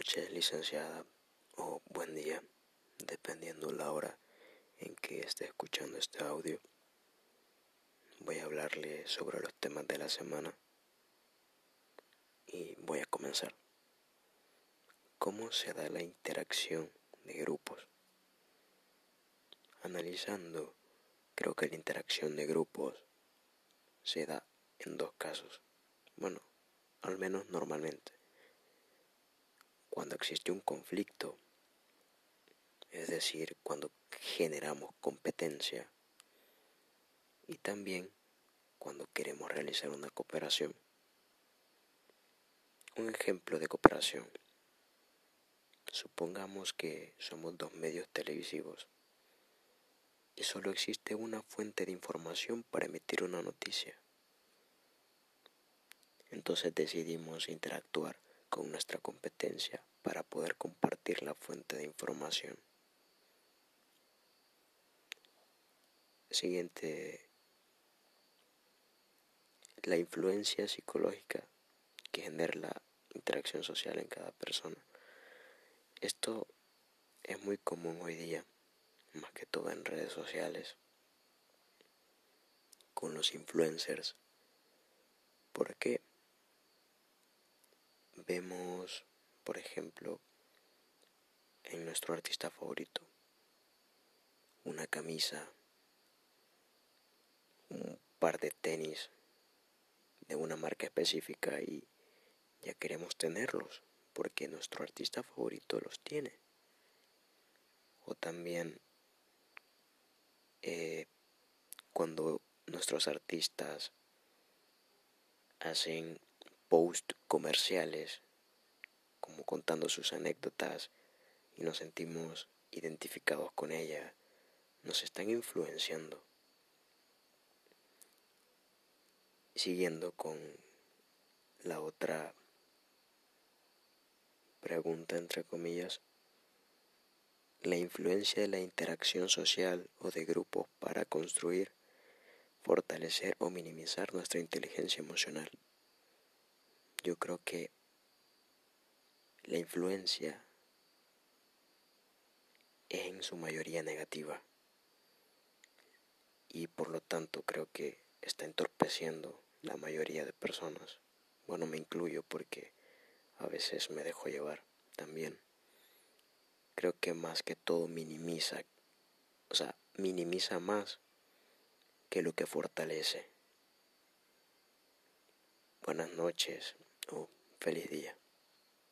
noches, licenciada, o buen día, dependiendo la hora en que esté escuchando este audio. Voy a hablarle sobre los temas de la semana y voy a comenzar. ¿Cómo se da la interacción de grupos? Analizando, creo que la interacción de grupos se da en dos casos. Bueno, al menos normalmente cuando existe un conflicto, es decir, cuando generamos competencia y también cuando queremos realizar una cooperación. Un ejemplo de cooperación. Supongamos que somos dos medios televisivos y solo existe una fuente de información para emitir una noticia. Entonces decidimos interactuar con nuestra competencia para poder compartir la fuente de información. Siguiente, la influencia psicológica que genera la interacción social en cada persona. Esto es muy común hoy día, más que todo en redes sociales, con los influencers. ¿Por qué? Vemos, por ejemplo, en nuestro artista favorito, una camisa, un par de tenis de una marca específica y ya queremos tenerlos porque nuestro artista favorito los tiene. O también eh, cuando nuestros artistas hacen post comerciales, como contando sus anécdotas y nos sentimos identificados con ella, nos están influenciando. Siguiendo con la otra pregunta, entre comillas, la influencia de la interacción social o de grupos para construir, fortalecer o minimizar nuestra inteligencia emocional yo creo que la influencia es en su mayoría negativa y por lo tanto creo que está entorpeciendo la mayoría de personas. Bueno, me incluyo porque a veces me dejo llevar también. Creo que más que todo minimiza, o sea, minimiza más que lo que fortalece. Buenas noches. Feliz día.